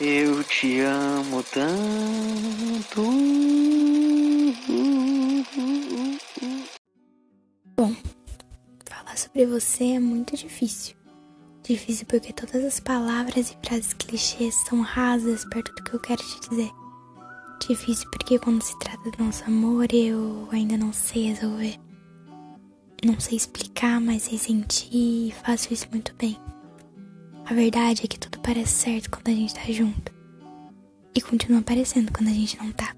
Eu te amo tanto. Bom, falar sobre você é muito difícil. Difícil porque todas as palavras e frases clichês são rasas perto do que eu quero te dizer. Difícil porque quando se trata do nosso amor eu ainda não sei resolver. Não sei explicar, mas sei sentir e faço isso muito bem. A verdade é que tudo parece certo quando a gente tá junto. E continua parecendo quando a gente não tá.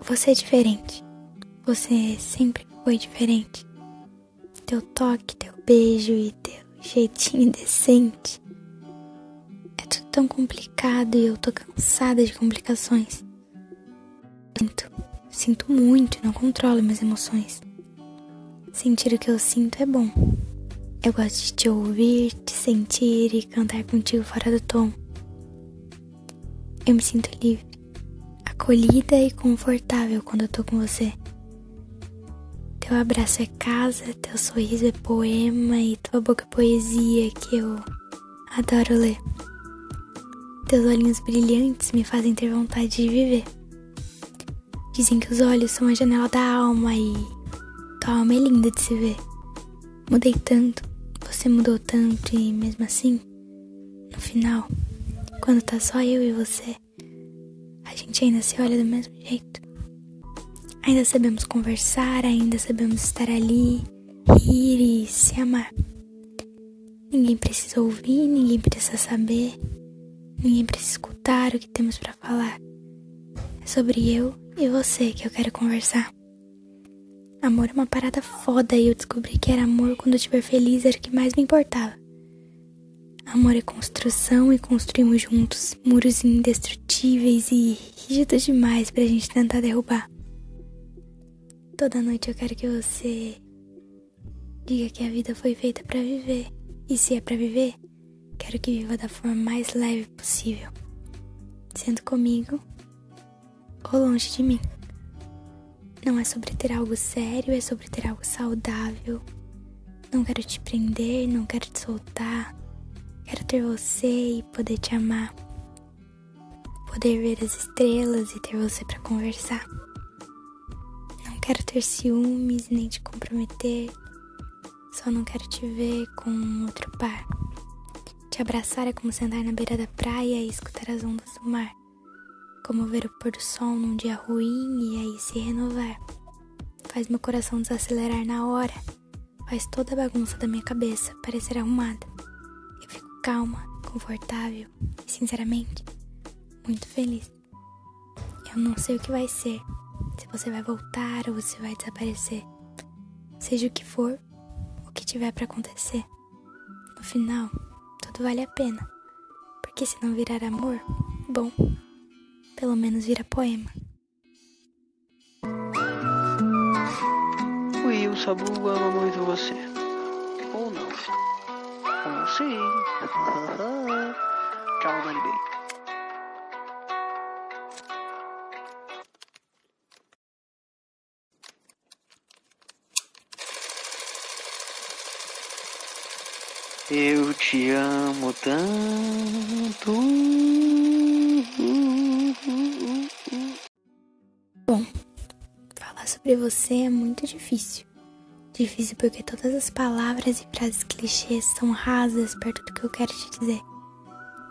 Você é diferente. Você sempre foi diferente. Teu toque, teu beijo e teu jeitinho decente. É tudo tão complicado e eu tô cansada de complicações. Sinto, sinto muito não controlo minhas emoções. Sentir o que eu sinto é bom. Eu gosto de te ouvir, te sentir e cantar contigo fora do tom. Eu me sinto livre, acolhida e confortável quando eu tô com você. Teu abraço é casa, teu sorriso é poema e tua boca é poesia que eu adoro ler. Teus olhinhos brilhantes me fazem ter vontade de viver. Dizem que os olhos são a janela da alma e tua alma é linda de se ver. Mudei tanto, você mudou tanto e mesmo assim, no final, quando tá só eu e você, a gente ainda se olha do mesmo jeito. Ainda sabemos conversar, ainda sabemos estar ali, rir e se amar. Ninguém precisa ouvir, ninguém precisa saber, ninguém precisa escutar o que temos para falar. É sobre eu e você que eu quero conversar. Amor é uma parada foda e eu descobri que era amor quando eu estiver feliz era o que mais me importava. Amor é construção e construímos juntos muros indestrutíveis e rígidos demais pra gente tentar derrubar. Toda noite eu quero que você diga que a vida foi feita para viver. E se é para viver, quero que viva da forma mais leve possível, sendo comigo ou longe de mim. Não é sobre ter algo sério, é sobre ter algo saudável. Não quero te prender, não quero te soltar. Quero ter você e poder te amar. Poder ver as estrelas e ter você para conversar. Não quero ter ciúmes nem te comprometer. Só não quero te ver com outro par. Te abraçar é como sentar na beira da praia e escutar as ondas do mar como ver o pôr do sol num dia ruim e aí se renovar. Faz meu coração desacelerar na hora, faz toda a bagunça da minha cabeça parecer arrumada. Eu fico calma, confortável e, sinceramente, muito feliz. Eu não sei o que vai ser, se você vai voltar ou se vai desaparecer. Seja o que for, o que tiver para acontecer. No final, tudo vale a pena. Porque se não virar amor, bom, pelo menos vira poema. O Will Sabu ama muito você. Ou não? Ou sim. Tchau, Dani Bey. Eu te amo tanto. Bom, falar sobre você é muito difícil. Difícil porque todas as palavras e frases clichês são rasas perto do que eu quero te dizer.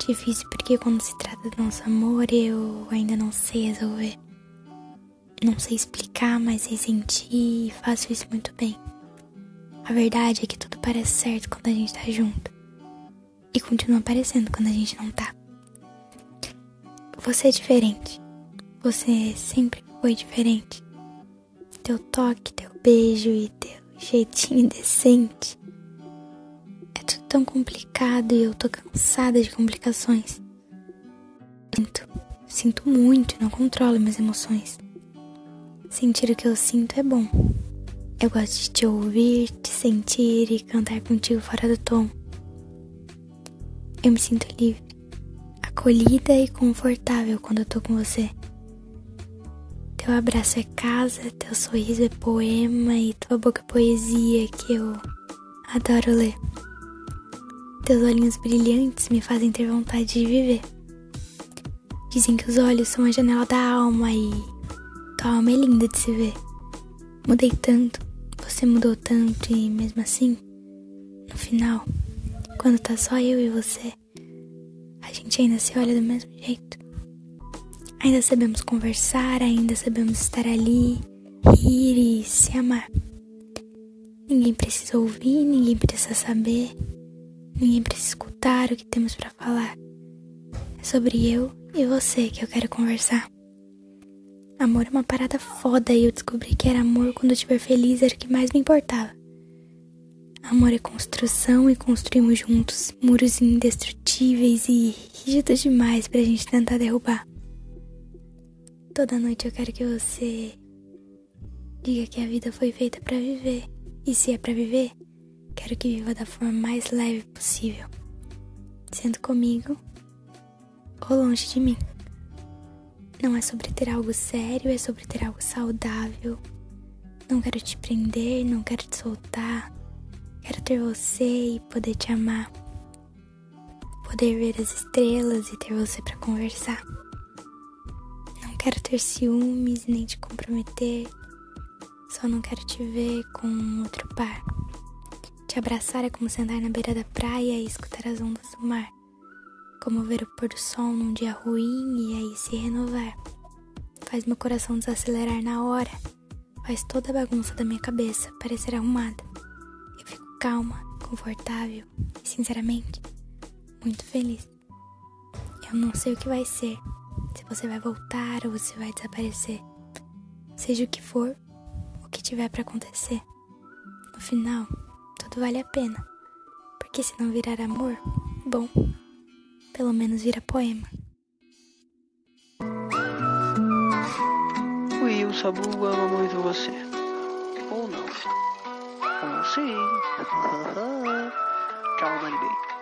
Difícil porque quando se trata do nosso amor eu ainda não sei resolver. Não sei explicar, mas sei sentir e faço isso muito bem. A verdade é que tudo parece certo quando a gente tá junto. E continua parecendo quando a gente não tá. Você é diferente. Você sempre foi diferente. Teu toque, teu beijo e teu jeitinho decente. É tudo tão complicado e eu tô cansada de complicações. Sinto, sinto muito e não controlo minhas emoções. Sentir o que eu sinto é bom. Eu gosto de te ouvir, te sentir e cantar contigo fora do tom. Eu me sinto livre, acolhida e confortável quando eu tô com você. Teu abraço é casa, teu sorriso é poema e tua boca é poesia que eu adoro ler. Teus olhinhos brilhantes me fazem ter vontade de viver. Dizem que os olhos são a janela da alma e tua alma é linda de se ver. Mudei tanto, você mudou tanto e mesmo assim, no final, quando tá só eu e você, a gente ainda se olha do mesmo jeito. Ainda sabemos conversar, ainda sabemos estar ali, rir e se amar. Ninguém precisa ouvir, ninguém precisa saber, ninguém precisa escutar o que temos para falar. É sobre eu e você que eu quero conversar. Amor é uma parada foda e eu descobri que era amor quando eu estiver feliz era o que mais me importava. Amor é construção e construímos juntos muros indestrutíveis e rígidos demais pra gente tentar derrubar. Toda noite eu quero que você diga que a vida foi feita para viver. E se é para viver, quero que viva da forma mais leve possível. Sendo comigo ou longe de mim. Não é sobre ter algo sério, é sobre ter algo saudável. Não quero te prender, não quero te soltar. Quero ter você e poder te amar. Poder ver as estrelas e ter você para conversar. Quero ter ciúmes nem te comprometer. Só não quero te ver com outro par. Te abraçar é como sentar na beira da praia e escutar as ondas do mar como ver o pôr do sol num dia ruim e aí se renovar. Faz meu coração desacelerar na hora, faz toda a bagunça da minha cabeça parecer arrumada. Eu fico calma, confortável e, sinceramente, muito feliz. Eu não sei o que vai ser, se você vai voltar ou se vai desaparecer. Seja o que for, o que tiver para acontecer. No final, tudo vale a pena. Porque se não virar amor, bom, pelo menos vira poema. O Sabu ama muito você. Ou não? Ou sim. Tchau, Manibei.